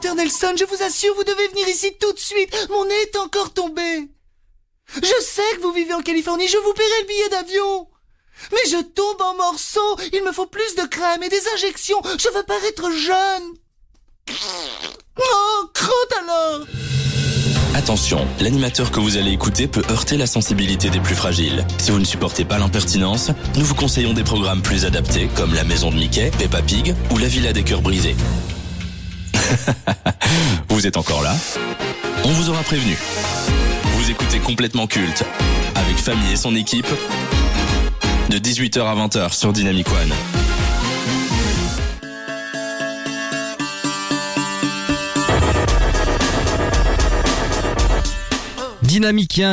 Docteur Nelson, je vous assure, vous devez venir ici tout de suite. Mon nez est encore tombé. Je sais que vous vivez en Californie, je vous paierai le billet d'avion. Mais je tombe en morceaux, il me faut plus de crème et des injections, je veux paraître jeune. Oh, crotte alors Attention, l'animateur que vous allez écouter peut heurter la sensibilité des plus fragiles. Si vous ne supportez pas l'impertinence, nous vous conseillons des programmes plus adaptés comme La Maison de Mickey, Peppa Pig ou La Villa des Cœurs Brisés. vous êtes encore là On vous aura prévenu. Vous écoutez complètement culte avec Famille et son équipe de 18h à 20h sur Dynamic One.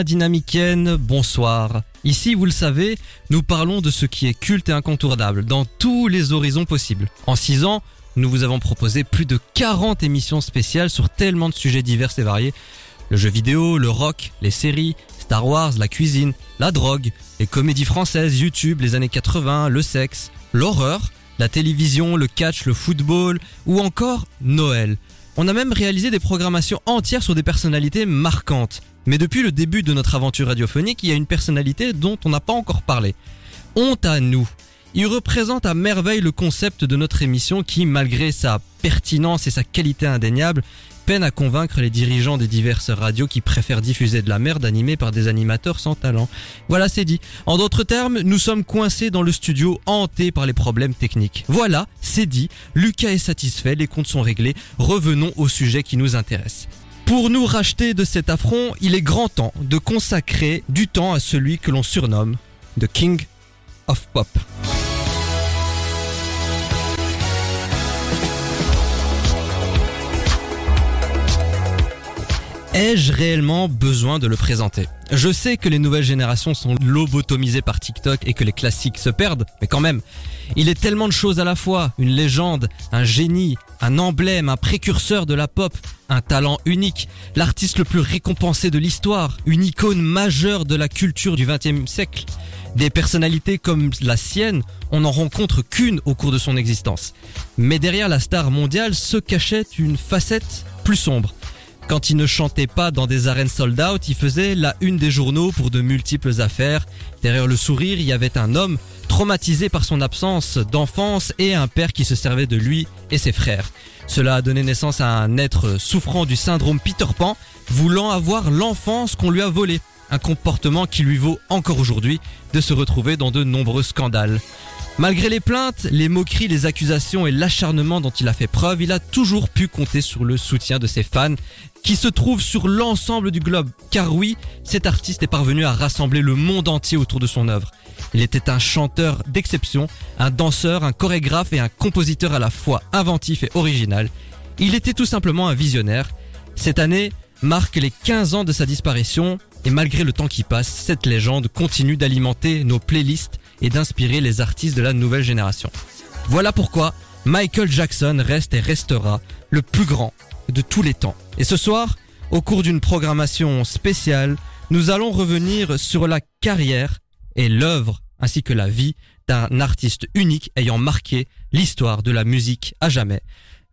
Dynamicienne, bonsoir. Ici, vous le savez, nous parlons de ce qui est culte et incontournable dans tous les horizons possibles. En 6 ans, nous vous avons proposé plus de 40 émissions spéciales sur tellement de sujets divers et variés. Le jeu vidéo, le rock, les séries, Star Wars, la cuisine, la drogue, les comédies françaises, YouTube, les années 80, le sexe, l'horreur, la télévision, le catch, le football ou encore Noël. On a même réalisé des programmations entières sur des personnalités marquantes. Mais depuis le début de notre aventure radiophonique, il y a une personnalité dont on n'a pas encore parlé. Honte à nous. Il représente à merveille le concept de notre émission qui, malgré sa pertinence et sa qualité indéniable, peine à convaincre les dirigeants des diverses radios qui préfèrent diffuser de la merde animée par des animateurs sans talent. Voilà, c'est dit. En d'autres termes, nous sommes coincés dans le studio hantés par les problèmes techniques. Voilà, c'est dit. Lucas est satisfait, les comptes sont réglés. Revenons au sujet qui nous intéresse. Pour nous racheter de cet affront, il est grand temps de consacrer du temps à celui que l'on surnomme The King of Pop. Ai-je réellement besoin de le présenter? Je sais que les nouvelles générations sont lobotomisées par TikTok et que les classiques se perdent, mais quand même, il est tellement de choses à la fois, une légende, un génie, un emblème, un précurseur de la pop, un talent unique, l'artiste le plus récompensé de l'histoire, une icône majeure de la culture du XXe siècle. Des personnalités comme la sienne, on n'en rencontre qu'une au cours de son existence. Mais derrière la star mondiale se cachait une facette plus sombre. Quand il ne chantait pas dans des arènes sold out, il faisait la une des journaux pour de multiples affaires. Derrière le sourire, il y avait un homme traumatisé par son absence d'enfance et un père qui se servait de lui et ses frères. Cela a donné naissance à un être souffrant du syndrome Peter Pan, voulant avoir l'enfance qu'on lui a volée. Un comportement qui lui vaut encore aujourd'hui de se retrouver dans de nombreux scandales. Malgré les plaintes, les moqueries, les accusations et l'acharnement dont il a fait preuve, il a toujours pu compter sur le soutien de ses fans qui se trouvent sur l'ensemble du globe. Car oui, cet artiste est parvenu à rassembler le monde entier autour de son œuvre. Il était un chanteur d'exception, un danseur, un chorégraphe et un compositeur à la fois inventif et original. Il était tout simplement un visionnaire. Cette année marque les 15 ans de sa disparition et malgré le temps qui passe, cette légende continue d'alimenter nos playlists et d'inspirer les artistes de la nouvelle génération. Voilà pourquoi Michael Jackson reste et restera le plus grand de tous les temps. Et ce soir, au cours d'une programmation spéciale, nous allons revenir sur la carrière et l'œuvre ainsi que la vie d'un artiste unique ayant marqué l'histoire de la musique à jamais.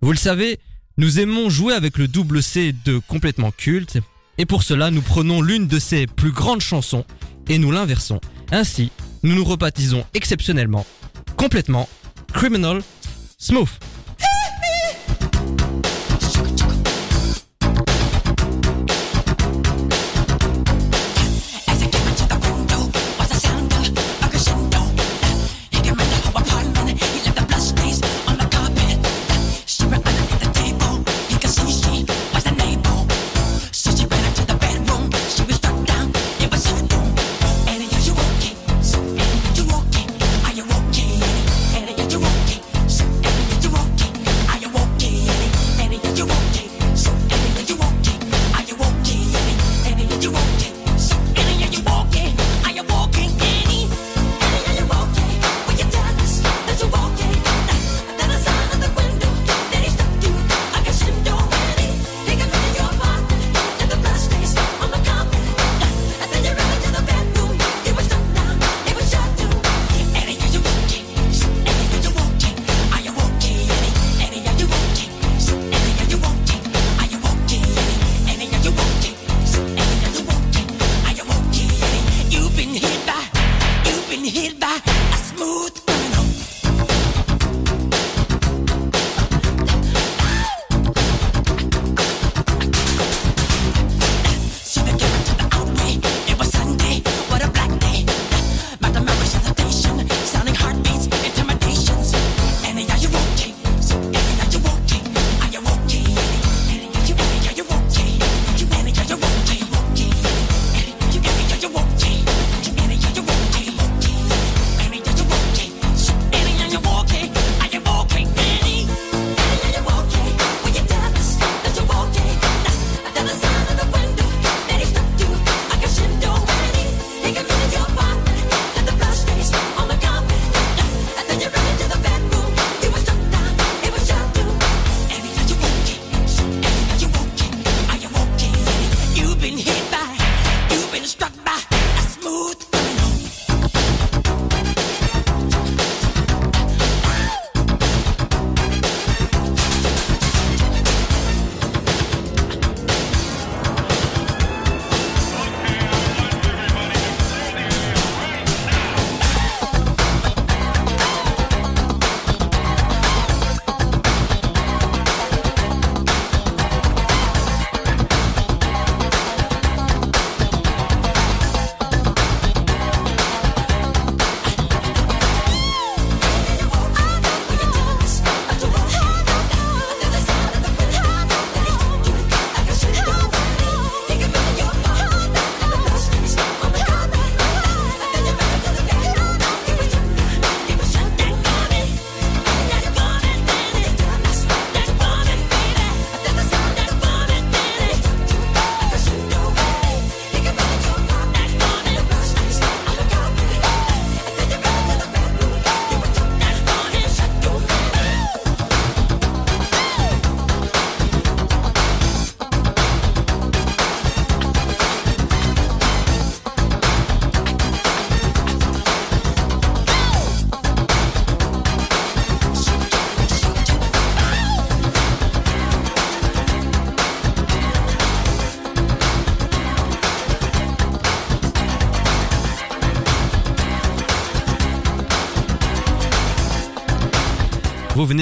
Vous le savez, nous aimons jouer avec le double C de complètement culte, et pour cela nous prenons l'une de ses plus grandes chansons et nous l'inversons. Ainsi, nous nous rebaptisons exceptionnellement, complètement, Criminal Smooth.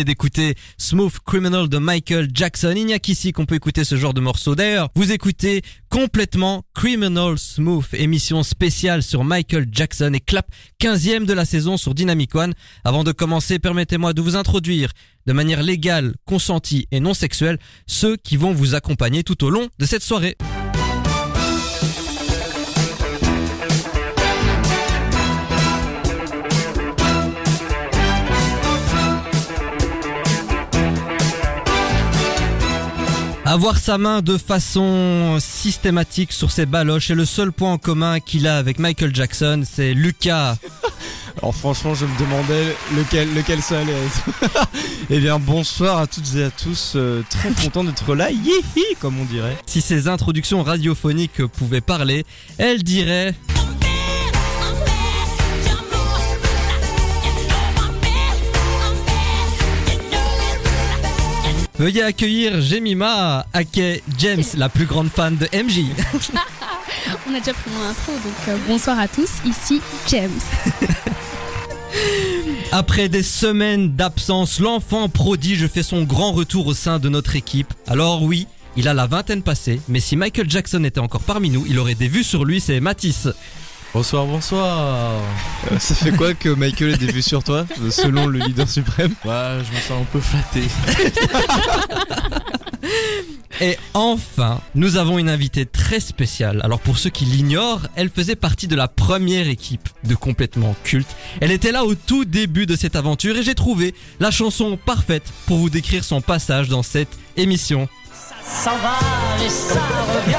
D'écouter Smooth Criminal de Michael Jackson. Il n'y a qu'ici qu'on peut écouter ce genre de morceau. D'ailleurs, vous écoutez complètement Criminal Smooth, émission spéciale sur Michael Jackson et clap 15e de la saison sur Dynamic One. Avant de commencer, permettez-moi de vous introduire de manière légale, consentie et non sexuelle ceux qui vont vous accompagner tout au long de cette soirée. Avoir sa main de façon systématique sur ses baloches est le seul point en commun qu'il a avec Michael Jackson, c'est Lucas. Alors franchement, je me demandais lequel, lequel ça allait être. eh bien, bonsoir à toutes et à tous. euh, très content d'être là, yihi, comme on dirait. Si ces introductions radiophoniques pouvaient parler, elle dirait Veuillez accueillir Jemima Ake James, la plus grande fan de MJ. On a déjà pris mon intro, donc euh, bonsoir à tous, ici James. Après des semaines d'absence, l'enfant prodige fait son grand retour au sein de notre équipe. Alors oui, il a la vingtaine passée, mais si Michael Jackson était encore parmi nous, il aurait des vues sur lui, c'est Matisse. Bonsoir, bonsoir. Euh, ça fait quoi que Michael ait des vues sur toi, euh, selon le leader suprême? Ouais, je me sens un peu flatté. Et enfin, nous avons une invitée très spéciale. Alors pour ceux qui l'ignorent, elle faisait partie de la première équipe de complètement culte. Elle était là au tout début de cette aventure et j'ai trouvé la chanson parfaite pour vous décrire son passage dans cette émission. s'en va et ça revient,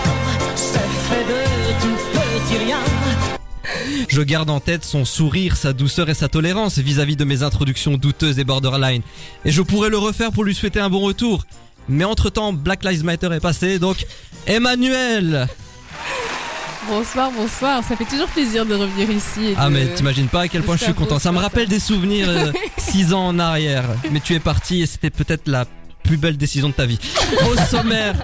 c'est fait de tout petit rien. Je garde en tête son sourire, sa douceur et sa tolérance vis-à-vis de mes introductions douteuses et borderline. Et je pourrais le refaire pour lui souhaiter un bon retour. Mais entre-temps, Black Lives Matter est passé, donc Emmanuel Bonsoir, bonsoir, ça fait toujours plaisir de revenir ici. et Ah de- mais t'imagines pas à quel point je suis content. Ça me rappelle ça. des souvenirs 6 ans en arrière. Mais tu es parti et c'était peut-être la plus belle décision de ta vie. Au sommaire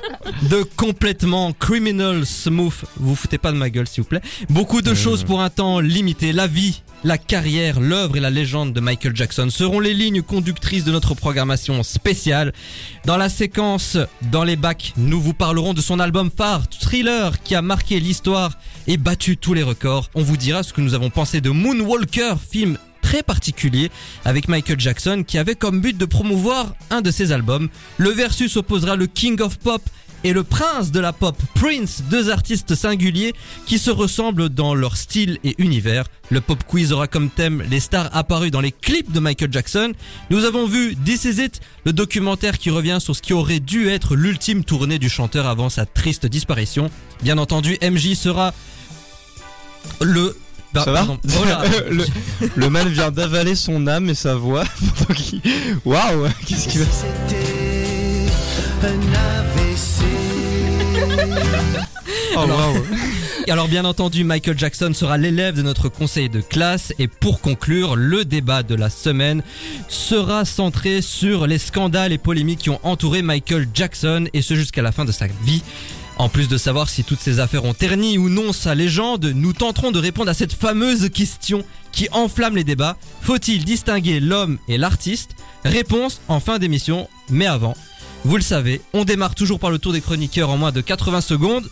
de complètement criminal smooth. Vous foutez pas de ma gueule s'il vous plaît. Beaucoup de choses pour un temps limité. La vie, la carrière, l'œuvre et la légende de Michael Jackson seront les lignes conductrices de notre programmation spéciale. Dans la séquence Dans les bacs, nous vous parlerons de son album phare, Thriller, qui a marqué l'histoire et battu tous les records. On vous dira ce que nous avons pensé de Moonwalker, film très particulier avec Michael Jackson qui avait comme but de promouvoir un de ses albums. Le versus opposera le King of Pop et le prince de la pop, Prince, deux artistes singuliers qui se ressemblent dans leur style et univers. Le pop quiz aura comme thème les stars apparues dans les clips de Michael Jackson. Nous avons vu This Is It, le documentaire qui revient sur ce qui aurait dû être l'ultime tournée du chanteur avant sa triste disparition. Bien entendu, MJ sera le... bah, Ça va pardon. Là. le, le man vient d'avaler son âme et sa voix. Waouh Qu'est-ce qu'il va... C'était un AVC. Oh waouh Et alors bien entendu, Michael Jackson sera l'élève de notre conseil de classe et pour conclure, le débat de la semaine sera centré sur les scandales et polémiques qui ont entouré Michael Jackson et ce jusqu'à la fin de sa vie. En plus de savoir si toutes ces affaires ont terni ou non sa légende, nous tenterons de répondre à cette fameuse question qui enflamme les débats. Faut-il distinguer l'homme et l'artiste? Réponse en fin d'émission, mais avant. Vous le savez, on démarre toujours par le tour des chroniqueurs en moins de 80 secondes,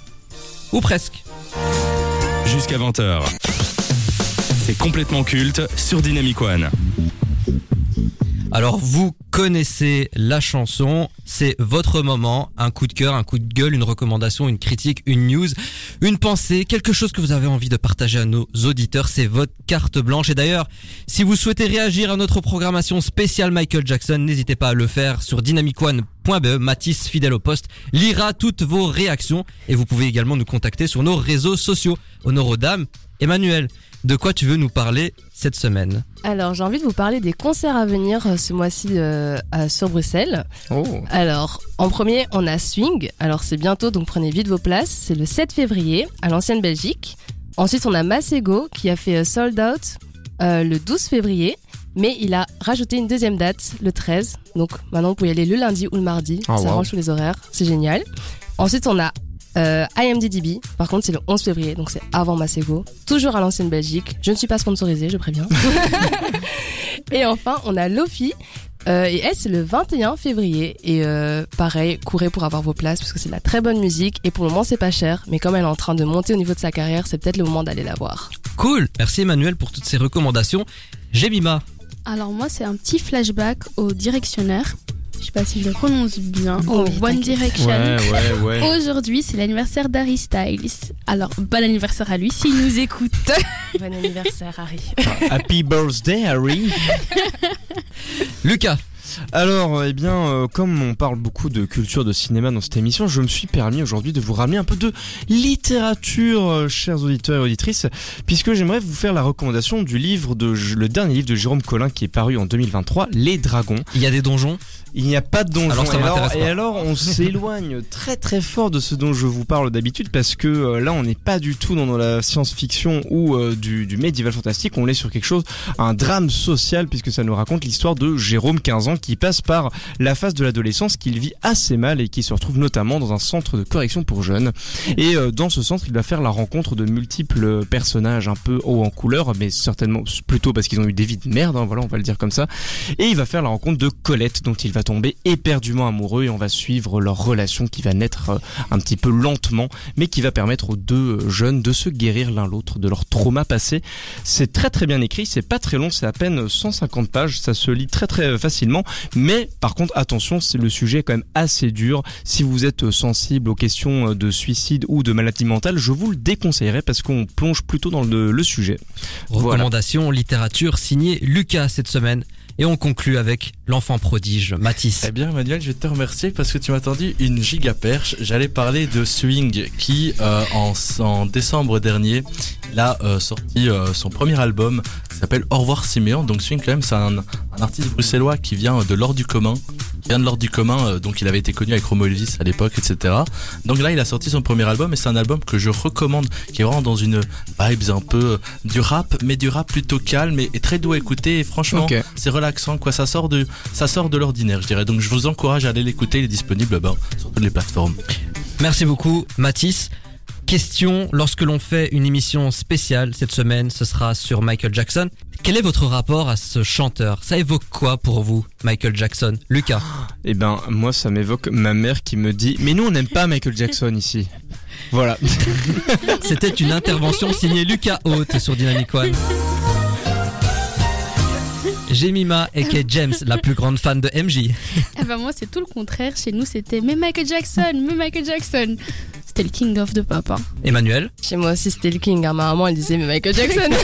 ou presque. Jusqu'à 20h. C'est complètement culte sur Dynamic One. Alors vous connaissez la chanson, c'est votre moment, un coup de cœur, un coup de gueule, une recommandation, une critique, une news, une pensée, quelque chose que vous avez envie de partager à nos auditeurs, c'est votre carte blanche. Et d'ailleurs, si vous souhaitez réagir à notre programmation spéciale Michael Jackson, n'hésitez pas à le faire sur dynamicone.be, Matisse fidèle au poste, lira toutes vos réactions. Et vous pouvez également nous contacter sur nos réseaux sociaux. Honneur aux dames, Emmanuel, de quoi tu veux nous parler cette semaine Alors, j'ai envie de vous parler des concerts à venir euh, ce mois-ci euh, à- sur Bruxelles. Oh Alors, en premier, on a Swing. Alors, c'est bientôt, donc prenez vite vos places. C'est le 7 février à l'ancienne Belgique. Ensuite, on a Masego qui a fait euh, Sold Out euh, le 12 février. Mais il a rajouté une deuxième date, le 13. Donc maintenant, vous pouvez y aller le lundi ou le mardi. Ah, ça wow. arrange tous les horaires. C'est génial. Ensuite, on a euh, IMDDB. Par contre, c'est le 11 février. Donc c'est avant Masego. Toujours à l'ancienne Belgique. Je ne suis pas sponsorisée, je préviens. Et enfin, on a Lofi Euh, et elle, c'est le 21 février. Et euh, pareil, courez pour avoir vos places parce que c'est de la très bonne musique. Et pour le moment, c'est pas cher. Mais comme elle est en train de monter au niveau de sa carrière, c'est peut-être le moment d'aller la voir. Cool. Merci Emmanuel pour toutes ces recommandations. Jemima. Alors moi, c'est un petit flashback au directionnaire. Je sais pas si je le prononce bien. Oh, oui, One. Direction. Ouais, ouais, ouais. Aujourd'hui, c'est l'anniversaire d'Harry Styles. Alors, bon anniversaire à lui s'il nous écoute. Bon anniversaire, Harry. Happy birthday, Harry. Lucas. Alors, eh bien, euh, comme on parle beaucoup de culture de cinéma dans cette émission, je me suis permis aujourd'hui de vous ramener un peu de littérature, euh, chers auditeurs et auditrices, puisque j'aimerais vous faire la recommandation du livre de le dernier livre de Jérôme Collin qui est paru en 2023, Les Dragons. Il y a des donjons? Il n'y a pas de donjon. Alors, ça et, alors, on s'éloigne très très fort de ce dont je vous parle d'habitude parce que euh, là, on n'est pas du tout dans, dans la science-fiction ou euh, du, du médiéval fantastique. On est sur quelque chose, un drame social puisque ça nous raconte l'histoire de Jérôme, 15 ans, qui passe par la phase de l'adolescence qu'il vit assez mal et qui se retrouve notamment dans un centre de correction pour jeunes. Et euh, dans ce centre, il va faire la rencontre de multiples personnages un peu haut en couleur, mais certainement plutôt parce qu'ils ont eu des vies de merde. hein, voilà, on va le dire comme ça. Et il va faire la rencontre de Colette, dont il va tomber éperdument amoureux et on va suivre leur relation qui va naître euh, un petit peu lentement, mais qui va permettre aux deux euh, jeunes de se guérir l'un l'autre de leur trauma passé. C'est très très bien écrit, c'est pas très long, c'est à peine 150 pages, ça se lit très très facilement, mais par contre attention, c'est le sujet est quand même assez dur. Si vous êtes euh, sensible aux questions de suicide ou de maladie mentale, je vous le déconseillerais parce qu'on plonge plutôt dans le, sujet. Recommandation littérature signée Lucas cette semaine. Et on conclut avec l'enfant prodige, Mathis. Eh bien, Emmanuel, je vais te remercier parce que tu m'as tendu une giga perche. J'allais parler de Swing qui, euh, en, en décembre dernier, il a euh, sorti euh, son premier album qui s'appelle Au revoir Siméon. Donc Swing, quand même, c'est un, un artiste bruxellois qui vient de l'ordre du commun. Qui vient de l'ordre du commun, euh, donc il avait été connu avec Romo Elvis à l'époque, etc. Donc là, il a sorti son premier album et c'est un album que je recommande, qui est vraiment dans une vibes un peu euh, du rap, mais du rap plutôt calme et, et très doux à écouter. Et franchement, c'est relaxant, quoi. Ça sort de, ça sort de l'ordinaire, je dirais. Donc je vous encourage à aller l'écouter. Il est disponible ben, sur toutes les plateformes. Merci beaucoup, Mathis. Question, lorsque l'on fait une émission spéciale cette semaine, ce sera sur Michael Jackson. Quel est votre rapport à ce chanteur? Ça évoque quoi pour vous, Michael Jackson? Lucas Eh ben, moi, ça m'évoque ma mère qui me dit Mais nous, on n'aime pas Michael Jackson ici. Voilà. C'était une intervention signée Lucas Haute sur Dynamic One. Jemima aka James, la plus grande fan de MJ. Eh ben moi, c'est tout le contraire. Chez nous, c'était mais Michael Jackson, mais Michael Jackson. C'était le king of de papa. Emmanuel Chez moi aussi, c'était le King. hein. Ma maman, elle disait, mais Michael Jackson.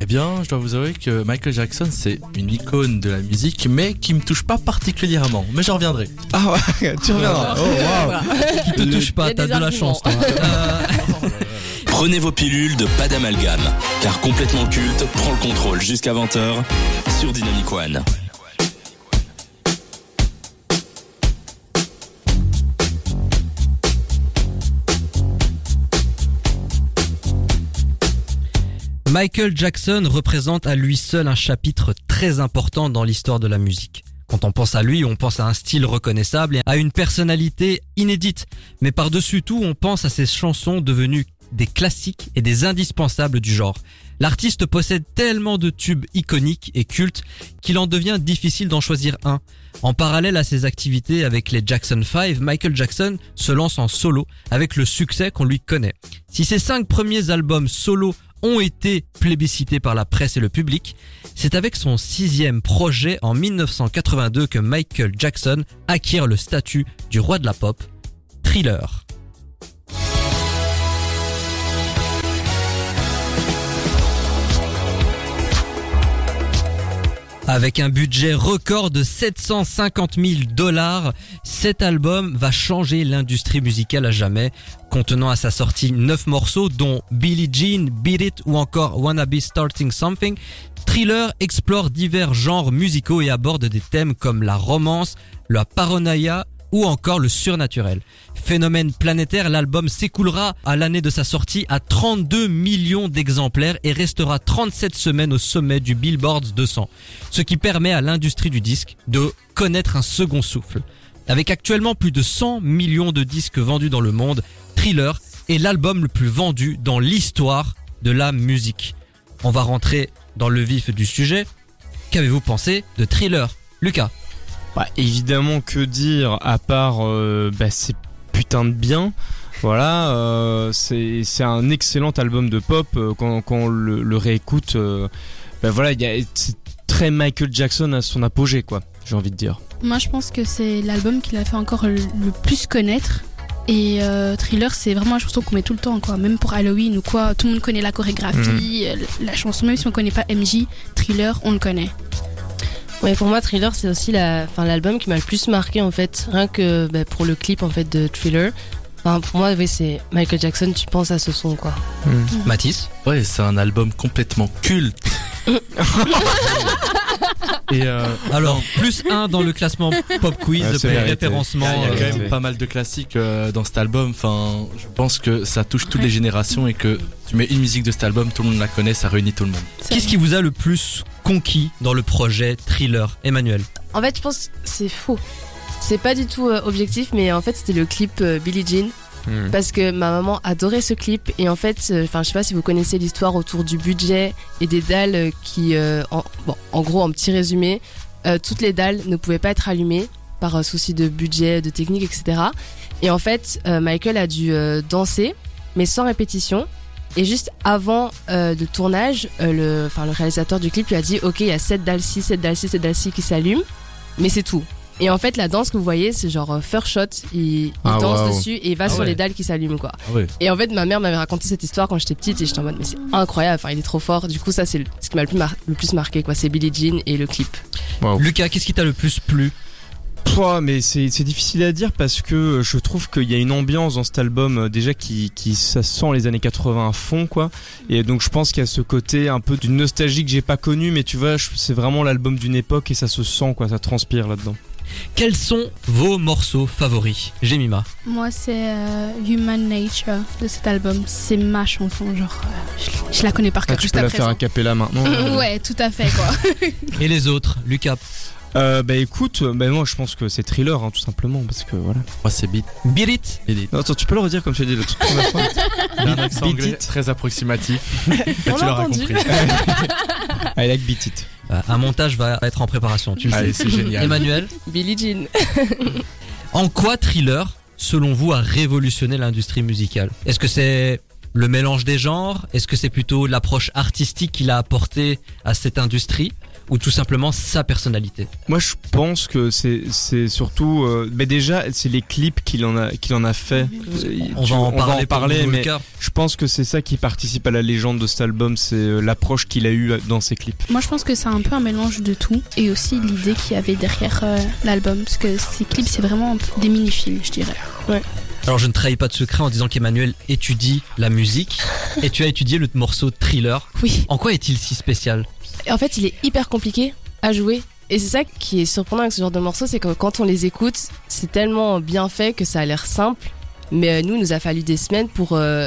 Eh bien, je dois vous avouer que Michael Jackson, c'est une icône de la musique, mais qui me touche pas particulièrement. Mais j'en reviendrai. Ah ouais, tu reviendras. Oh, waouh. Qui te touche pas, t'as de la chance toi. Euh, Prenez vos pilules de pas d'amalgame, car complètement culte prend le contrôle jusqu'à 20h sur Dynamic One. Michael Jackson représente à lui seul un chapitre très important dans l'histoire de la musique. Quand on pense à lui, on pense à un style reconnaissable et à une personnalité inédite. Mais par-dessus tout, on pense à ses chansons devenues des classiques et des indispensables du genre. L'artiste possède tellement de tubes iconiques et cultes qu'il en devient difficile d'en choisir un. En parallèle à ses activités avec les Jackson 5, Michael Jackson se lance en solo avec le succès qu'on lui connaît. Si ses cinq premiers albums solo ont été plébiscités par la presse et le public, c'est avec son sixième projet en 1982 que Michael Jackson acquiert le statut du roi de la pop, Thriller. Avec un budget record de 750 000 dollars, cet album va changer l'industrie musicale à jamais, contenant à sa sortie 9 morceaux dont Billie Jean, Beat It ou encore Wanna Be Starting Something. Thriller explore divers genres musicaux et aborde des thèmes comme la romance, la paranoïa ou encore le surnaturel. Phénomène planétaire, l'album s'écoulera à l'année de sa sortie à 32 millions d'exemplaires et restera 37 semaines au sommet du Billboard 200, ce qui permet à l'industrie du disque de connaître un second souffle. Avec actuellement plus de 100 millions de disques vendus dans le monde, Thriller est l'album le plus vendu dans l'histoire de la musique. On va rentrer dans le vif du sujet. qu'avez-vous pensé de Thriller? Lucas Bah, évidemment, que dire à part euh, bah, c'est putain de bien. Voilà, euh, c'est un excellent album de pop euh, quand, quand on le, le réécoute. euh, bah voilà, a c'est très Michael Jackson à son apogée, quoi. J'ai envie de dire. Moi, je pense que c'est l'album qui l'a fait encore le, le plus connaître. Et euh, Thriller, c'est vraiment une chanson qu'on met tout le temps, quoi. Même pour Halloween ou quoi, tout le monde connaît la chorégraphie, euh, la chanson. Même si on connaît pas MJ, Thriller, on le connaît. Ouais, pour moi, Thriller, c'est aussi la, enfin, l'album qui m'a le plus marqué en fait, rien que bah, pour le clip en fait de Thriller. Enfin, pour moi, oui, c'est Michael Jackson. Tu penses à ce son, quoi. Mathis Ouais, c'est un album complètement culte. Et euh, Alors, plus un dans le classement pop quiz référencement. il y a euh, quand même pas mal de classiques euh, dans cet album. Enfin, je pense que ça touche toutes les générations et que tu mets une musique de cet album, tout le monde la connaît, ça réunit tout le monde. Qu'est-ce qui vous a le plus conquis dans le projet Thriller Emmanuel? En fait, je pense que c'est faux. C'est pas du tout euh, objectif, mais en fait, c'était le clip euh, Billie Jean. Hmm. Parce que ma maman adorait ce clip. Et en fait, euh, enfin, je sais pas si vous connaissez l'histoire autour du budget et des dalles euh, qui, euh, en, gros, en petit résumé, toutes les dalles ne pouvaient pas être allumées par souci de budget, de technique, etc. Et en fait, Michael a dû danser, mais sans répétition. Et juste avant le tournage, le, réalisateur du clip lui a dit Ok, il y a 7 dalles-ci, 7 dalles-ci, 7 dalles-ci qui s'allument, mais c'est tout. Et en fait, la danse que vous voyez, c'est genre euh, first shot. Il, il Ah, danse dessus et il va Ah sur ouais. les dalles qui s'allument, quoi. Ah ouais. Et en fait, ma mère m'avait raconté cette histoire quand j'étais petite et j'étais en mode, mais c'est incroyable, enfin, il est trop fort. Du coup, ça, c'est ce qui m'a le plus, mar- le plus marqué, quoi. C'est Billie Jean et le clip. Lucas, qu'est-ce qui t'a le plus plu? Pouah, mais c'est difficile à dire parce que je trouve qu'il y a une ambiance dans cet album euh, déjà qui, qui ça sent les années 80 à fond quoi et donc je pense qu'il y a ce côté un peu d'une nostalgie que j'ai pas connu mais tu vois c'est vraiment l'album d'une époque et ça se sent quoi ça transpire là-dedans. Quels sont vos morceaux favoris Jemima? Moi, c'est euh, Human Nature de cet album. C'est ma chanson, genre, euh, je, je la connais par Ah, cœur tu juste peux la après. faire a cappella maintenant. Ouais, tout à fait, quoi. Et les autres Lucas? Euh, bah écoute, bah moi je pense que c'est thriller hein, tout simplement parce que voilà. Moi, c'est Beat. Beat It? Beat. Non, attends, tu peux le redire comme tu as dit la toute première fois. Un accent anglais It. très approximatif. On tu l'a l'auras compris. I like beat it. Euh, Un montage va être en préparation, tu le Allez, sais. c'est génial. Emmanuel, Billie Jean. en quoi Thriller, selon vous, a révolutionné l'industrie musicale? Est-ce que c'est le mélange des genres? Est-ce que c'est plutôt l'approche artistique qu'il a apportée à cette industrie? Ou tout simplement sa personnalité Moi, je pense que c'est c'est surtout, euh, mais déjà, c'est les clips qu'il en a qu'il en a fait. Euh, On tu- va en parler, pour parler, nous, mais je pense que c'est ça qui participe à la légende de cet album, c'est euh, l'approche qu'il a eu dans ses clips. Moi, je pense que c'est un peu un mélange de tout. Et aussi l'idée qu'il y avait derrière euh, l'album. Parce que ces clips, c'est vraiment des mini-films, je dirais. Alors je ne trahis pas de secret en disant qu'Emmanuel étudie la musique et tu as étudié le morceau Thriller. Oui. En quoi est-il si spécial? En fait, il est hyper compliqué à jouer. Et c'est ça qui est surprenant avec ce genre de morceaux, c'est que quand on les écoute, c'est tellement bien fait que ça a l'air simple. Mais euh, nous, il nous a fallu des semaines pour euh,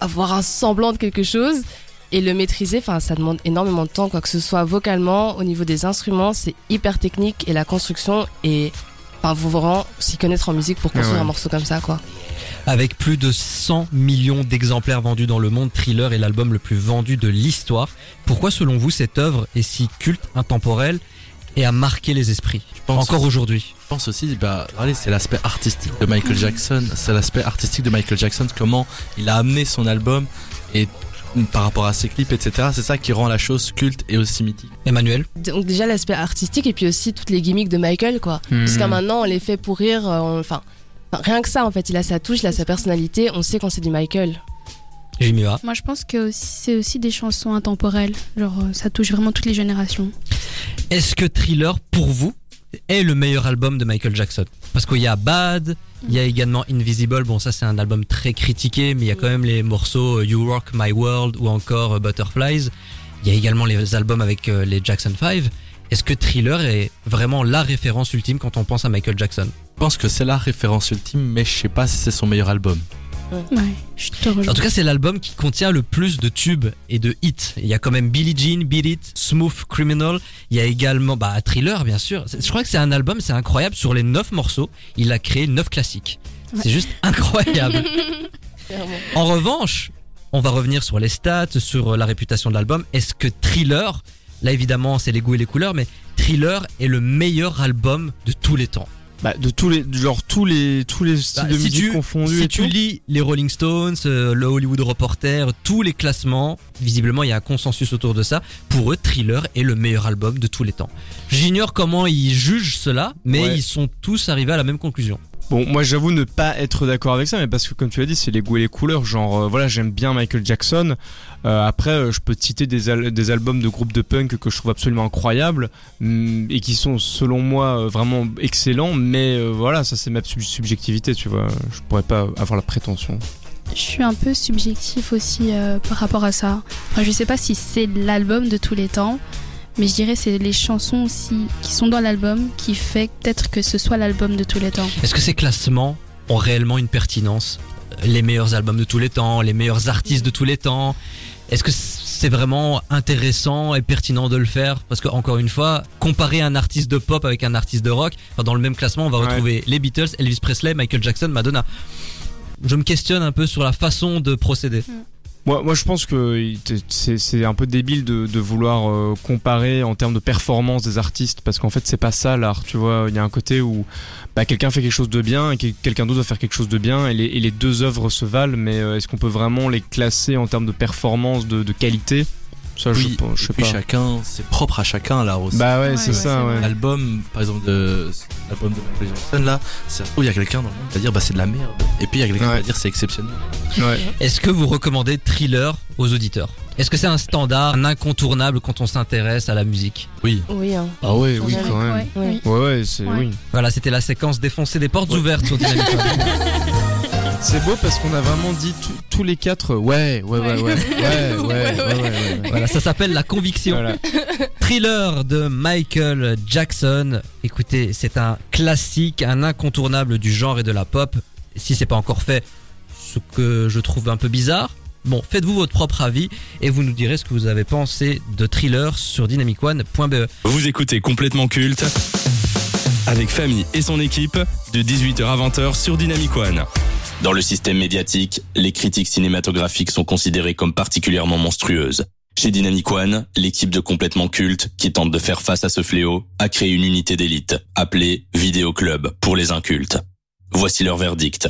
avoir un semblant de quelque chose et le maîtriser. Enfin, ça demande énormément de temps, quoi que ce soit vocalement, au niveau des instruments, c'est hyper technique et la construction est. Enfin, vous vraiment s'y connaître en musique pour construire ouais. un morceau comme ça, quoi. Avec plus de 100 millions d'exemplaires vendus dans le monde, Thriller est l'album le plus vendu de l'histoire. Pourquoi selon vous cette œuvre est si culte, intemporelle et a marqué les esprits pense Encore aujourd'hui? Je pense aussi, bah, allez, c'est l'aspect artistique de Michael Jackson. C'est l'aspect artistique de Michael Jackson, comment il a amené son album et par rapport à ses clips, etc. C'est ça qui rend la chose culte et aussi mythique. Emmanuel? Donc déjà l'aspect artistique et puis aussi toutes les gimmicks de Michael quoi. Jusqu'à maintenant on les fait pour rire, euh, enfin enfin, rien que ça en fait, il a sa touche, il a sa personnalité, on sait quand c'est du Michael. Jimmy Moi, je pense que c'est aussi des chansons intemporelles. Genre, euh, ça touche vraiment toutes les générations. Est-ce que Thriller, pour vous, est le meilleur album de Michael Jackson? Parce qu'il y a Bad, il y a également Invisible, bon ça c'est un album très critiqué, mais il y a quand même les morceaux euh, You Rock My World ou encore euh, Butterflies. Il y a également les albums avec les Jackson 5. Est-ce que Thriller est vraiment la référence ultime quand on pense à Michael Jackson? Pense que c'est la référence ultime, mais je sais pas si c'est son meilleur album. Ouais, je te rejoins. En tout cas, c'est l'album qui contient le plus de tubes et de hits. Il y a quand même Billie Jean, Beat It, Smooth Criminal. Il y a également bah, Thriller, bien sûr. Je crois que c'est un album, c'est incroyable. Sur les 9 morceaux, il a créé 9 classiques. C'est juste incroyable. En revanche, on va revenir sur les stats, sur la réputation de l'album. Est-ce que Thriller Là évidemment c'est les goûts et les couleurs, mais Thriller est le meilleur album de tous les temps. Bah, de tous les, genre tous les, tous les styles Bah, de si musique tu, confondus si et tu tout. lis les Rolling Stones, euh, le Hollywood Reporter, tous les classements, visiblement il y a un consensus autour de ça. Pour eux, Thriller est le meilleur album de tous les temps. J'ignore comment ils jugent cela, mais Ouais. ils sont tous arrivés à la même conclusion. Bon, moi j'avoue ne pas être d'accord avec ça, mais parce que comme tu l'as dit, c'est les goûts et les couleurs. Genre, euh, voilà, j'aime bien Michael Jackson. Euh, après, euh, je peux te citer des, des albums de groupes de punk que je trouve absolument incroyables hum, et qui sont, selon moi, vraiment excellents. Mais voilà, ça c'est ma sub- subjectivité, tu vois. Je pourrais pas avoir la prétention. Je suis un peu subjectif aussi par rapport à ça. Enfin, je sais pas si c'est l'album de tous les temps, mais je dirais c'est les chansons aussi qui sont dans l'album qui fait peut-être que ce soit l'album de tous les temps. Est-ce que ces classements ont réellement une pertinence? Les meilleurs albums de tous les temps, les meilleurs artistes de tous les temps Est-ce que c'est vraiment intéressant et pertinent de le faire? Parce que encore une fois, comparer un artiste de pop avec un artiste de rock, enfin, dans le même classement, on va Ouais. retrouver les Beatles, Elvis Presley, Michael Jackson, Madonna. Je me questionne un peu sur la façon de procéder. Moi, je pense que c'est un peu débile de, vouloir euh, comparer en termes de performance des artistes parce qu'en fait c'est pas ça l'art, tu vois. Il y a un côté où bah, quelqu'un fait quelque chose de bien et que quelqu'un d'autre va faire quelque chose de bien et les, deux œuvres se valent, mais euh, est-ce qu'on peut vraiment les classer en termes de performance, de qualité? Ça, je, Oui, pense- je sais puis pas. chacun, c'est propre à chacun là aussi. Bah ouais, Ouais, c'est ouais, ça, ouais. L'album, par exemple, de l'album de Michael Jackson là, ça se trouve, il y a quelqu'un dans le monde qui va dire bah c'est de la merde. Et puis il y a quelqu'un qui va dire c'est exceptionnel. Ouais. Est-ce que vous recommandez Thriller aux auditeurs? Est-ce que c'est un standard, un incontournable quand on s'intéresse à la musique? Oui. Oui, hein. Ah ouais, oui, quand même. Ouais, Oui. oui. Ouais, ouais, c'est Ouais. oui. Voilà, c'était la séquence défoncer des portes ouvertes sur Dynamic One. C'est beau parce qu'on a vraiment dit tout- tous les quatre. Ouais, ouais, ouais, ouais, ouais, ouais, ouais, ouais, ouais, ouais. Voilà, ça s'appelle la conviction. Voilà. Thriller de Michael Jackson. Écoutez, c'est un classique, un incontournable du genre et de la pop. Si c'est pas encore fait, ce que je trouve un peu bizarre. Bon, faites-vous votre propre avis et vous nous direz ce que vous avez pensé de Thriller sur dynamicone.be. Vous écoutez complètement culte avec Famille et son équipe de 18h à 20h sur Dynamic One. Dans le système médiatique, les critiques cinématographiques sont considérées comme particulièrement monstrueuses. Chez Dynamic One, l'équipe de complètement culte, qui tente de faire face à ce fléau, a créé une unité d'élite, appelée Vidéo Club pour les incultes. Voici leur verdict.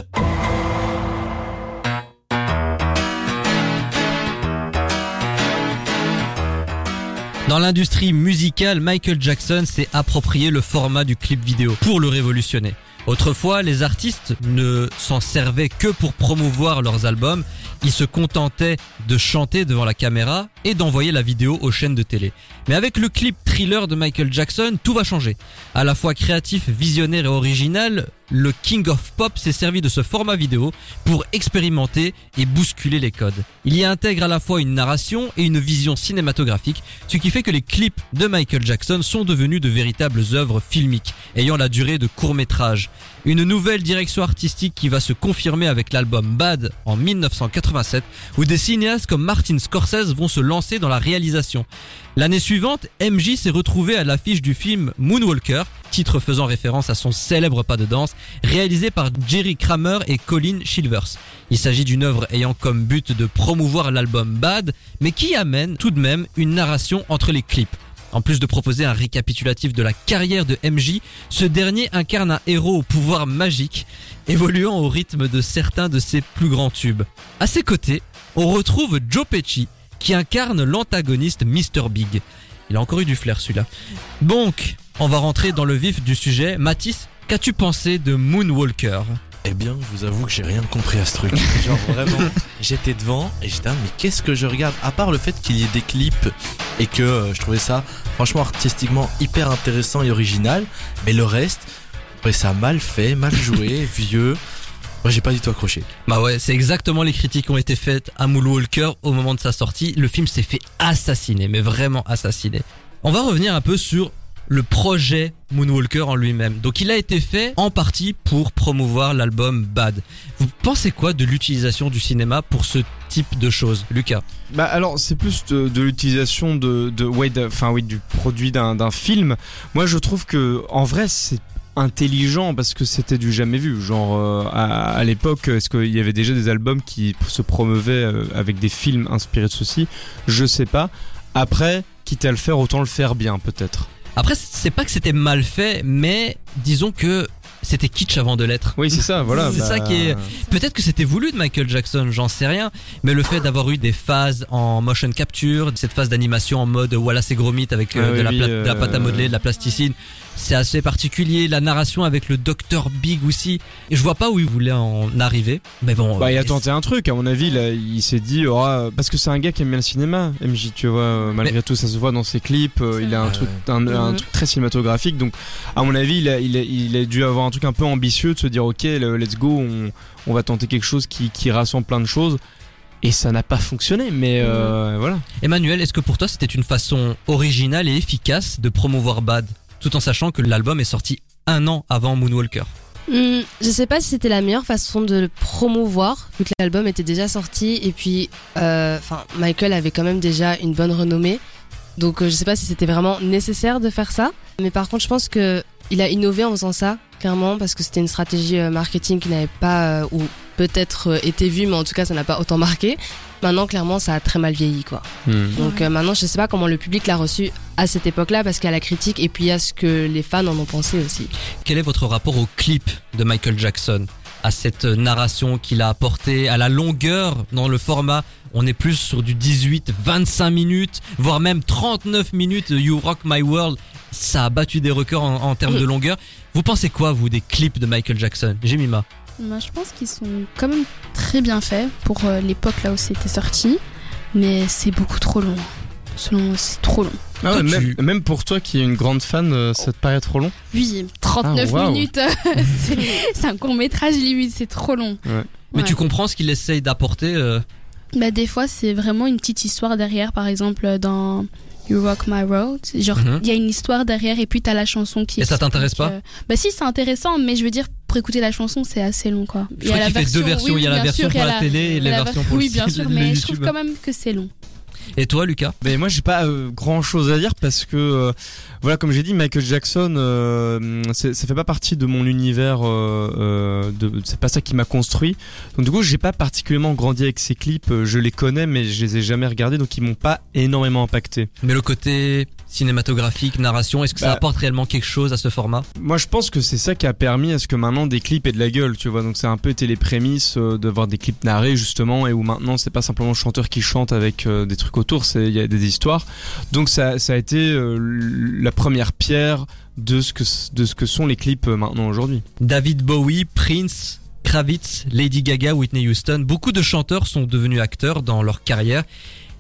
Dans l'industrie musicale, Michael Jackson s'est approprié le format du clip vidéo pour le révolutionner. Autrefois, les artistes ne s'en servaient que pour promouvoir leurs albums, ils se contentaient de chanter devant la caméra et d'envoyer la vidéo aux chaînes de télé. Mais avec le clip thriller de Michael Jackson, tout va changer. À la fois créatif, visionnaire et original, le King of Pop s'est servi de ce format vidéo pour expérimenter et bousculer les codes. Il y intègre à la fois une narration et une vision cinématographique, ce qui fait que les clips de Michael Jackson sont devenus de véritables œuvres filmiques, ayant la durée de court métrage. Une nouvelle direction artistique qui va se confirmer avec l'album Bad en 1987, où des cinéastes comme Martin Scorsese vont se lancer dans la réalisation. L'année suivante, MJ s'est retrouvé à l'affiche du film Moonwalker, titre faisant référence à son célèbre pas de danse, réalisé par Jerry Kramer et Colin Chilvers. Il s'agit d'une œuvre ayant comme but de promouvoir l'album Bad, mais qui amène tout de même une narration entre les clips. En plus de proposer un récapitulatif de la carrière de MJ, ce dernier incarne un héros au pouvoir magique, évoluant au rythme de certains de ses plus grands tubes. À ses côtés, on retrouve Joe Pesci, qui incarne l'antagoniste Mr. Big. Il a encore eu du flair celui-là. Donc, on va rentrer dans le vif du sujet. Mathis, qu'as-tu pensé de Moonwalker? Eh bien, je vous avoue que j'ai rien compris à ce truc. Genre vraiment, j'étais devant et j'étais, ah, mais qu'est-ce que je regarde? À part le fait qu'il y ait des clips et que euh, je trouvais ça franchement artistiquement hyper intéressant et original, mais le reste, je ça mal fait, mal joué, vieux. Moi, j'ai pas du tout accroché. Bah ouais, c'est exactement les critiques qui ont été faites à Moonwalker au moment de sa sortie. Le film s'est fait assassiner, mais vraiment assassiner. On va revenir un peu sur le projet Moonwalker en lui-même. Donc il a été fait en partie pour promouvoir l'album Bad. Vous pensez quoi de l'utilisation du cinéma pour ce type de choses, Lucas? Bah alors c'est plus de, l'utilisation de, de ouais, enfin oui, du produit d'un d'un film. Moi je trouve que en vrai c'est intelligent parce que c'était du jamais vu. Genre euh, à, à l'époque, est-ce qu'il y avait déjà des albums qui se promeuvaient euh, avec des films inspirés de ceci Je sais pas. Après, quitte à le faire, autant le faire bien peut-être. Après, c'est pas que c'était mal fait, mais disons que c'était kitsch avant de l'être. Oui, c'est ça, voilà. C'est ça bah, qui est- Peut-être que c'était voulu de Michael Jackson, j'en sais rien, mais le fait d'avoir eu des phases en motion capture, cette phase d'animation en mode Wallace et Gromit avec euh, Ah de, oui, la oui, de la pâte à euh, modeler, de la plasticine, c'est assez particulier. La narration avec le Docteur Big aussi, et je vois pas où il voulait en arriver, mais bon. Bah, il a euh, tenté un truc, à mon avis, là, il s'est dit, oh, parce que c'est un gars qui aime bien le cinéma, MJ, tu vois, euh, malgré Mais- tout, ça se voit dans ses clips, euh, il a un truc, un, un truc très cinématographique, donc, à mon avis, il a, il a, il a dû avoir un truc un peu ambitieux de se dire, ok, le- let's go, on, on va tenter quelque chose qui, qui rassemble plein de choses, et ça n'a pas fonctionné, mais euh, voilà. Emmanuel, est-ce que pour toi c'était une façon originale et efficace de promouvoir Bad, tout en sachant que l'album est sorti un an avant Moonwalker Hmm, je sais pas si c'était la meilleure façon de le promouvoir, vu que l'album était déjà sorti et puis, euh, Michael avait quand même déjà une bonne renommée. Donc, euh, je sais pas si c'était vraiment nécessaire de faire ça. Mais par contre, je pense que il a innové en faisant ça, clairement, parce que c'était une stratégie euh, marketing qui n'avait pas, euh, ou peut-être euh, été vue, mais en tout cas, ça n'a pas autant marqué. Maintenant, clairement, ça a très mal vieilli, quoi. Donc euh, maintenant, je sais pas comment le public l'a reçu à cette époque-là, parce qu'il y a la critique et puis il y a ce que les fans en ont pensé aussi. Quel est votre rapport au clip de Michael Jackson? À cette narration qu'il a apportée, à la longueur dans le format on est plus sur du 18, 25 minutes, voire même 39 minutes You Rock My World. Ça a battu des records en, en termes de longueur. Vous pensez quoi, vous, des clips de Michael Jackson Jemima? Moi, je pense qu'ils sont quand même très bien faits pour euh, l'époque là où c'était sorti, mais c'est beaucoup trop long. Selon c'est trop long. Ah ouais, même, tu- même pour toi qui es une grande fan, euh, ça te paraît trop long Oui, 39 Ah, minutes, c'est- un court métrage limite, c'est trop long. Mais Ouais. tu comprends ce qu'il essaye d'apporter euh, Bah, des fois, c'est vraiment une petite histoire derrière, par exemple, dans You Rock My Road. Genre, il Mhm. y a une histoire derrière et puis t'as la chanson qui Et ça t'intéresse pas euh, Bah, si, c'est intéressant, mais je veux dire, pour écouter la chanson, c'est assez long, quoi. Je crois qu'il fait deux versions. il y a la version sûr, pour il y a la télé et il y les a la versions ver- pour le Oui, bien sûr, mais je trouve quand même que c'est long. Et toi, Lucas? Ben moi j'ai pas grand chose à dire parce que euh, voilà comme j'ai dit Michael Jackson euh, ça fait pas partie de mon univers euh, euh, de c'est pas ça qui m'a construit. Donc du coup j'ai pas particulièrement grandi avec ces clips je les connais mais je les ai jamais regardés donc ils m'ont pas énormément impacté. Mais le côté cinématographique, narration, est-ce que ça Bah. apporte réellement quelque chose à ce format? Moi je pense que c'est ça qui a permis à ce que maintenant des clips aient de la gueule tu vois. Donc c'est un peu été les prémices de voir des clips narrés justement et où maintenant c'est pas simplement le chanteur qui chante avec des trucs autour c'est il y a des histoires. Donc ça ça a été euh, première pierre de ce que sont les clips euh, maintenant aujourd'hui David Bowie, Prince, Kravitz, Lady Gaga, Whitney Houston, beaucoup de chanteurs sont devenus acteurs dans leur carrière.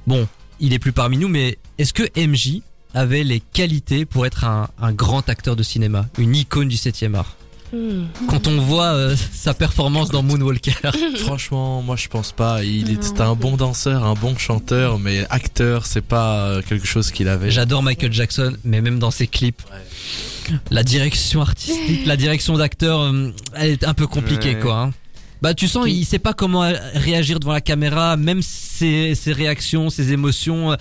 Bon, il est plus parmi nous, mais est-ce que MJ avait les qualités pour être un, un grand acteur de cinéma, une icône du 7 art? Quand on voit euh, sa performance dans Moonwalker, Franchement, moi je pense pas. Il était un bon danseur, un bon chanteur, mais acteur, c'est pas euh, quelque chose qu'il avait. j'adore Michael Jackson, mais même dans ses clips, la direction artistique, la direction d'acteur, euh, elle est un peu compliquée Ouais. quoi. hein. Bah tu sens, il sait pas comment réagir devant la caméra, même ses, ses réactions, ses émotions, euh,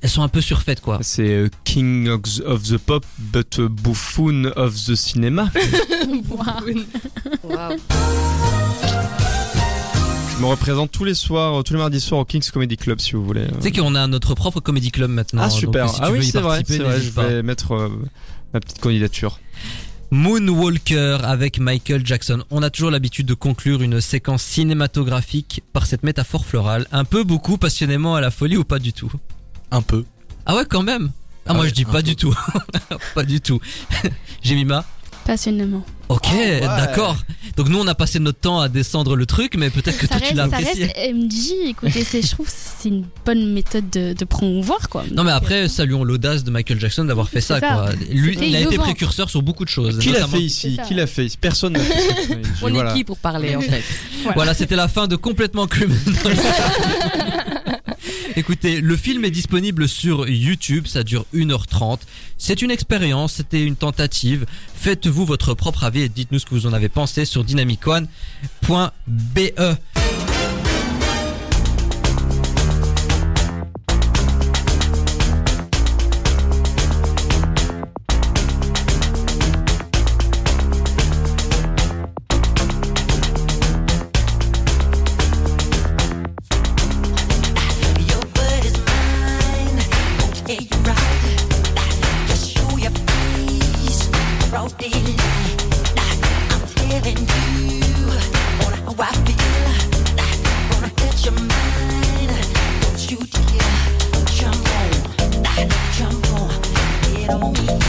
elles sont un peu surfaites quoi. c'est euh, King of the- of the pop but euh, buffoon of the cinema Waouh. je me représente tous les soirs tous les mardis soirs au King's Comedy Club si vous voulez Tu sais qu'on a notre propre comedy club maintenant. ah donc super si ah oui c'est vrai je vais mettre euh, ma petite candidature Moonwalker avec Michael Jackson. On a toujours l'habitude de conclure une séquence cinématographique par cette métaphore florale, un peu beaucoup passionnément à la folie ou pas du tout. Un peu. Ah ouais quand même. Ah, Ah moi ouais, je dis pas peu. du tout. pas du tout. Jemima Passionnément. Ok, d'accord. Donc nous on a passé notre temps à descendre le truc, mais peut-être que Ça toi tu l'as ça apprécié. reste MJ, écoutez, c'est- je trouve que c'est une bonne méthode de, de promouvoir, quoi. Non mais après saluons l'audace de Michael Jackson d'avoir fait ça, ça. quoi. Lui C'était il a été précurseur sur beaucoup de choses. qui l'a fait ici ça. qui l'a fait personne n'a fait ça. On voilà. est qui pour parler en fait Voilà, c'était la fin de complètement criminel. Écoutez, le film est disponible sur YouTube, ça dure 1h30. C'est une expérience, c'était une tentative. Faites-vous votre propre avis et dites-nous ce que vous en avez pensé sur dynamicone.be. on me.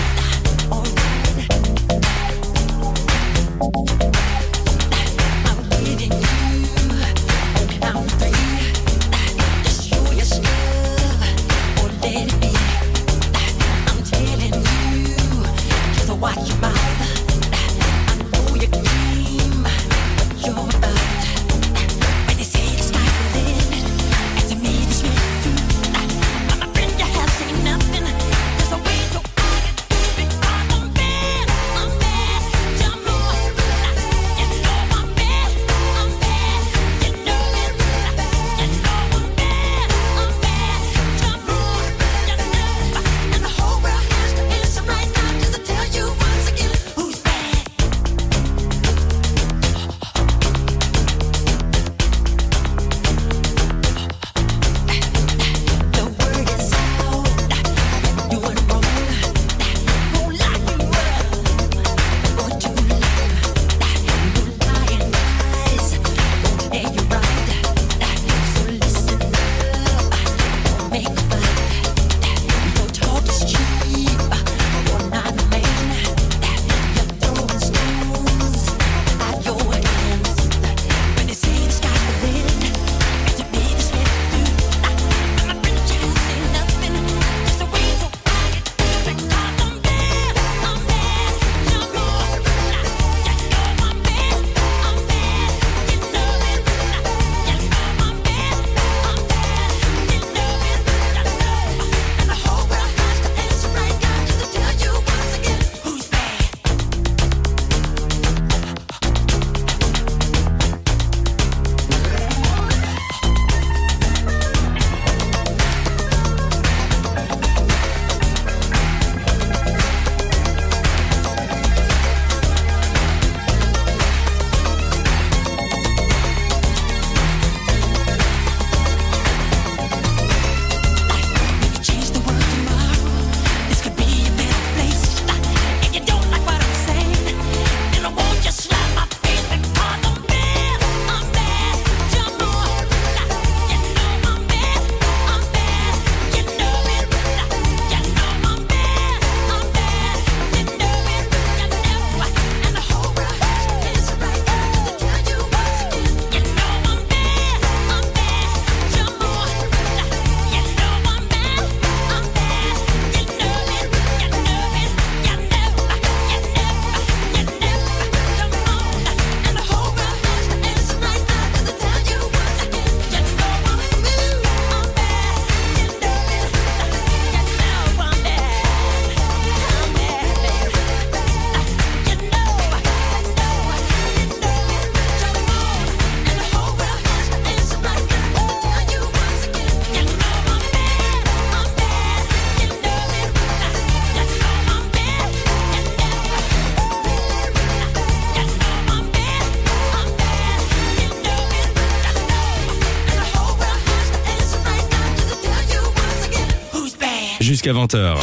Jusqu'à 20h.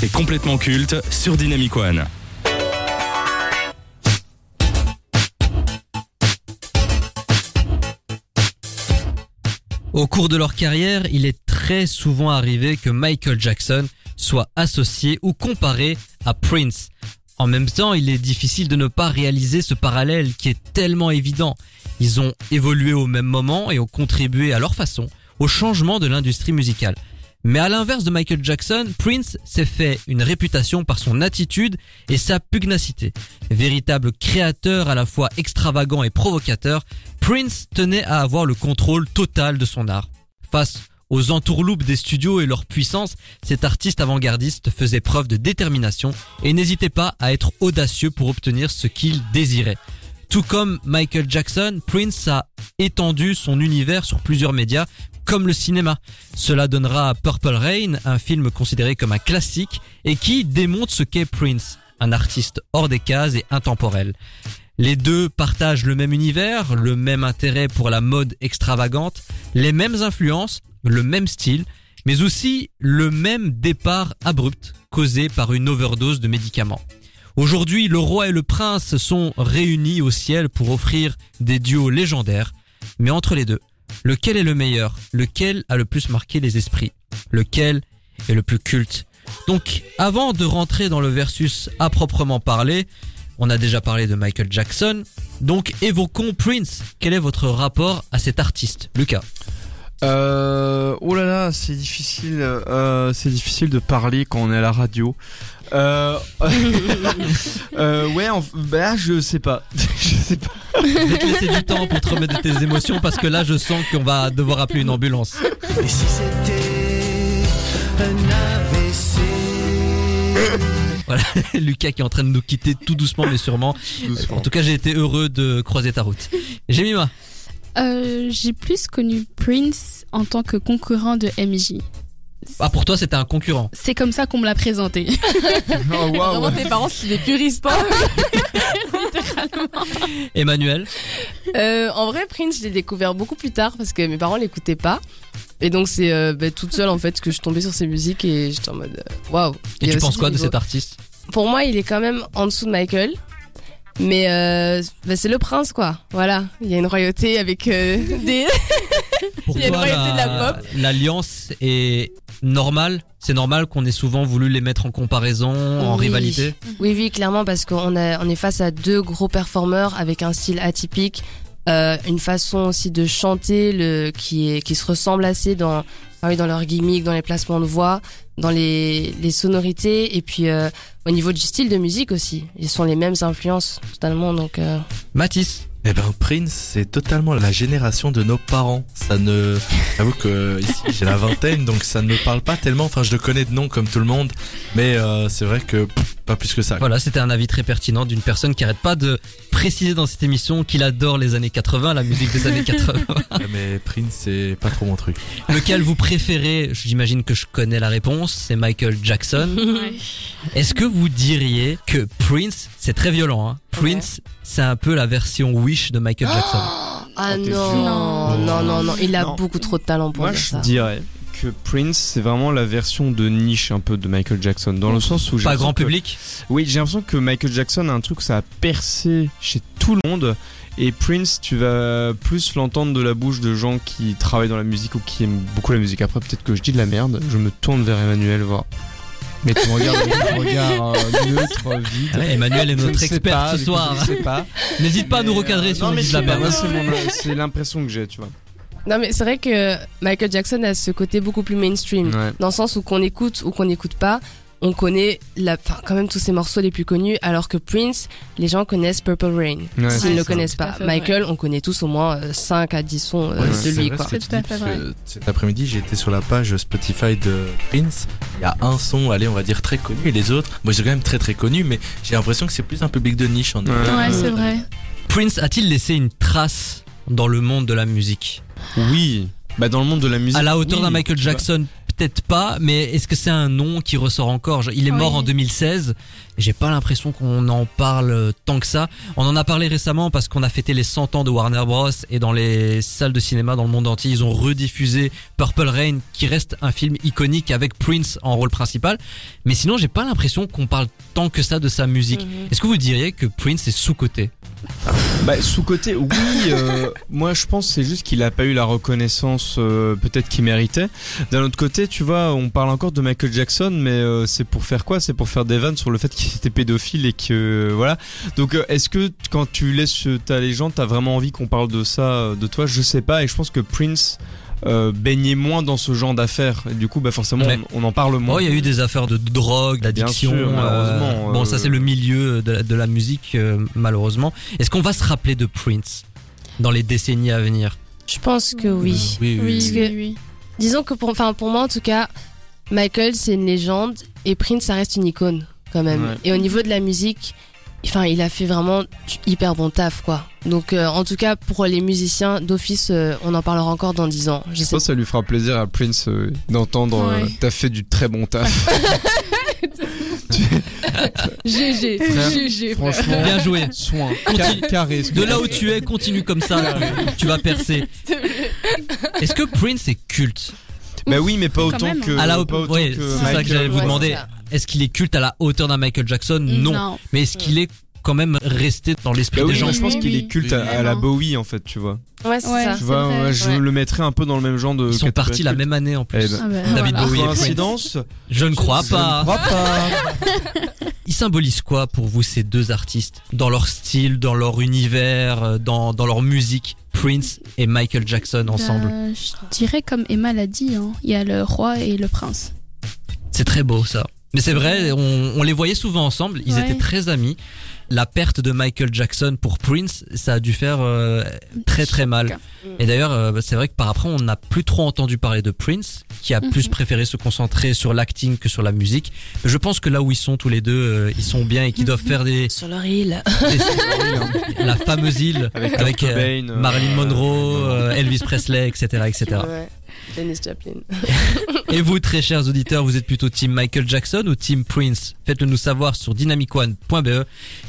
C'est complètement culte sur Dynamic One. Au cours de leur carrière, il est très souvent arrivé que Michael Jackson soit associé ou comparé à Prince. En même temps, il est difficile de ne pas réaliser ce parallèle qui est tellement évident. Ils ont évolué au même moment et ont contribué à leur façon au changement de l'industrie musicale. Mais à l'inverse de Michael Jackson, Prince s'est fait une réputation par son attitude et sa pugnacité. Véritable créateur à la fois extravagant et provocateur, Prince tenait à avoir le contrôle total de son art. Face aux entourloupes des studios et leur puissance, cet artiste avant-gardiste faisait preuve de détermination et n'hésitait pas à être audacieux pour obtenir ce qu'il désirait. Tout comme Michael Jackson, Prince a étendu son univers sur plusieurs médias, comme le cinéma. Cela donnera Purple Rain, un film considéré comme un classique et qui démontre ce qu'est Prince, un artiste hors des cases et intemporel. Les deux partagent le même univers, le même intérêt pour la mode extravagante, les mêmes influences, le même style, mais aussi le même départ abrupt causé par une overdose de médicaments. Aujourd'hui, le roi et le prince sont réunis au ciel pour offrir des duos légendaires, mais entre les deux, lequel est le meilleur? Lequel a le plus marqué les esprits? Lequel est le plus culte? Donc, avant de rentrer dans le versus à proprement parler, on a déjà parlé de Michael Jackson, donc évoquons Prince. Quel est votre rapport à cet artiste Lucas? Euh, oh là là, c'est difficile. Euh, c'est difficile de parler quand on est à la radio. Euh, euh, ouais, en- bah, je sais pas. je sais pas. Je vais te laisser du temps pour te remettre de tes émotions parce que là je sens qu'on va devoir appeler une ambulance. Et si c'était un AVC Voilà, Lucas qui est en train de nous quitter tout doucement mais sûrement. En tout cas j'ai été heureux de croiser ta route. Jemima, Euh, J'ai plus connu Prince en tant que concurrent de MJ. Ah pour toi c'était un concurrent. C'est comme ça qu'on me l'a présenté. Oh, waouh. Vraiment, tes parents, c'est des puristes. hein. Emmanuel, Euh, en vrai, Prince, je l'ai découvert beaucoup plus tard parce que mes parents l'écoutaient pas. Et donc, c'est euh, bah, toute seule en fait que je tombais sur ses musiques et j'étais en mode euh, waouh. Il et y a tu aussi penses du quoi de niveau. cet artiste? Pour moi, il est quand même en dessous de Michael. Mais euh, bah, c'est le prince, quoi. Voilà. Il y a une royauté avec euh, des. Il y a une variété de la pop. l'alliance est normale. C'est normal qu'on ait souvent voulu les mettre en comparaison, en rivalité. Oui, oui, clairement, parce qu'on on est face à deux gros performeurs avec un style atypique, euh, une façon aussi de chanter le, qui, est, qui se ressemble assez dans, ah oui, dans leur gimmick, dans les placements de voix, dans les, les sonorités, et puis euh, au niveau du style de musique aussi. Ils sont les mêmes influences, totalement, donc... euh, Mathis Eh ben Prince, c'est totalement la génération de nos parents. Ça ne, j'avoue que ici j'ai la vingtaine, donc ça ne me parle pas tellement. Enfin, je le connais de nom comme tout le monde, mais euh, c'est vrai que pas plus que ça. Voilà, c'était un avis très pertinent d'une personne qui arrête pas de préciser dans cette émission qu'il adore les années 80, la musique des années 80. Ouais, mais Prince, c'est pas trop mon truc. Lequel vous préférez? J'imagine que je connais la réponse, c'est Michael Jackson. Est-ce que vous diriez que Prince, c'est très violent, hein Prince, c'est un peu la version Wish de Michael Jackson? Ah Oh, non, non, non, non, il a Non. beaucoup trop de talent pour Moi, dire je ça. dirais que Prince, c'est vraiment la version de niche un peu de Michael Jackson, dans le sens où j'ai Pas l'impression grand que- public Oui, j'ai l'impression que Michael Jackson a un truc, ça a percé chez tout le monde. Et Prince, tu vas plus l'entendre de la bouche de gens qui travaillent dans la musique ou qui aiment beaucoup la musique. Après, peut-être que je dis de la merde. Je me tourne vers Emmanuel, voir. Mais tu me regardes avec un regard euh, neutre, vide. Ah ouais, Emmanuel est notre expert pas, ce soir. Je sais pas. N'hésite pas à nous recadrer euh, si non, mais de la C'est l'impression que j'ai, tu vois. Non, mais c'est vrai que Michael Jackson a ce côté beaucoup plus mainstream. Ouais. dans le sens où qu'on écoute ou qu'on n'écoute pas, on connaît la, quand même tous ses morceaux les plus connus, alors que Prince, les gens connaissent Purple Rain. Ouais, S'ils c'est ne le ça. connaissent pas. fait Michael, on connaît tous au moins euh, 5 à 10 sons euh, Ouais, de c'est lui. Quoi. C'est tout à dis, fait parce vrai. Cet après-midi, été sur la page Spotify de Prince. Il y a un son, allez, on va dire très connu, et les autres, moi, ils sont quand même très très connus, mais j'ai l'impression que c'est plus un public de niche en Ouais. c'est vrai. Prince a-t-il laissé une trace dans le monde de la musique? Oui. Bah, dans le monde de la musique. À la hauteur oui, d'un Michael. Jackson peut-être pas, mais est-ce que c'est un nom qui ressort encore? Il est mort Oui. en 2016. et J'ai pas l'impression qu'on en parle euh, tant que ça. On en a parlé récemment parce qu'on a fêté les 100 ans de Warner Bros et dans les salles de cinéma dans le monde entier, ils ont rediffusé Purple Rain, qui reste un film iconique avec Prince en rôle principal. Mais sinon, j'ai pas l'impression qu'on parle tant que ça de sa musique. Mhm. Est-ce que vous diriez que Prince est sous côté Bah, sous côté, oui. euh, moi, je pense c'est juste qu'il a pas eu la reconnaissance euh, peut-être qu'il méritait. D'un autre côté, tu vois, on parle encore de Michael Jackson, mais euh, c'est pour faire quoi? C'est pour faire des vannes sur le fait qu'il était pédophile et que voilà. Donc, est-ce que quand tu laisses ta légende, t'as vraiment envie qu'on parle de ça, de toi? Je sais pas. Et je pense que Prince. Euh, baignait moins dans ce genre d'affaires et du coup bah forcément Ouais. on, on en parle moins Oh, il y a eu des affaires de drogue, d'addiction. sûr, euh, malheureusement, bon, euh, ça c'est le milieu de la, de la musique, euh, malheureusement. Est-ce qu'on va se rappeler de Prince dans les décennies à venir? Je pense que oui. Oui, oui. Oui, Parce oui, que- oui. Disons que pour, enfin, pour moi en tout cas, Michael c'est une légende et Prince ça reste une icône quand même. Ouais. Et au niveau de la musique, enfin il a fait vraiment du hyper bon taf quoi. Donc euh, en tout cas pour les musiciens d'office, euh, on en parlera encore dans 10 ans. Je Je sais pense que ça lui fera plaisir à Prince euh, d'entendre euh, Ouais. t'as fait du très bon taf. GG, GG. Franchement, Bien joué. soin, Continue. Ca- carré. De là où tu es, continue comme ça, tu vas percer. Est-ce que Prince est culte? Bah oui, mais pas Quand autant même, que. hein. À la- pas autant ouais, que c'est ça que j'allais vous demander. Est-ce qu'il est culte à la hauteur d'un Michael Jackson non. Mais est-ce qu'il est quand même resté dans l'esprit Bah des gens moi, je pense Oui, qu'il oui. est culte à, à la. Bowie en fait, tu vois. Ouais, c'est Ouais. ça. Tu vois, vrai. ouais, je Ouais. le mettrais un peu dans le même genre de. Ils sont partis la même année en plus. Eh ben, Ah bah, David voilà. Bowie et Prince. Coïncidence Je ne crois Je pas. ne crois pas. Ils symbolisent quoi pour vous ces deux artistes? Dans leur style, dans leur univers, euh, dans, dans leur musique Prince et Michael Jackson ensemble? Bah, je dirais comme Emma l'a dit, hein, il y a le roi et le prince. C'est très beau ça. Mais c'est vrai, on, on les voyait souvent ensemble, ils Ouais. étaient très amis. La perte de Michael Jackson pour Prince, ça a dû faire euh, très très mal. Et d'ailleurs, euh, c'est vrai que par après, on n'a plus trop entendu parler de Prince, qui a plus Mhm. préféré se concentrer sur l'acting que sur la musique. Mais je pense que là où ils sont tous les deux, euh, ils sont bien et qu'ils doivent faire des, Sur leur île. des- la fameuse île Avec, euh, Cobain, euh, Marilyn Monroe, euh, euh, Elvis Presley, etc., etc. Ouais. Dennis Joplin. Et vous, très chers auditeurs, vous êtes plutôt team Michael Jackson ou team Prince? Faites-le nous savoir sur dynamicone.be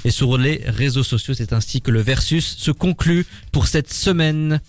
et sur les réseaux sociaux. C'est ainsi que le versus se conclut pour cette semaine.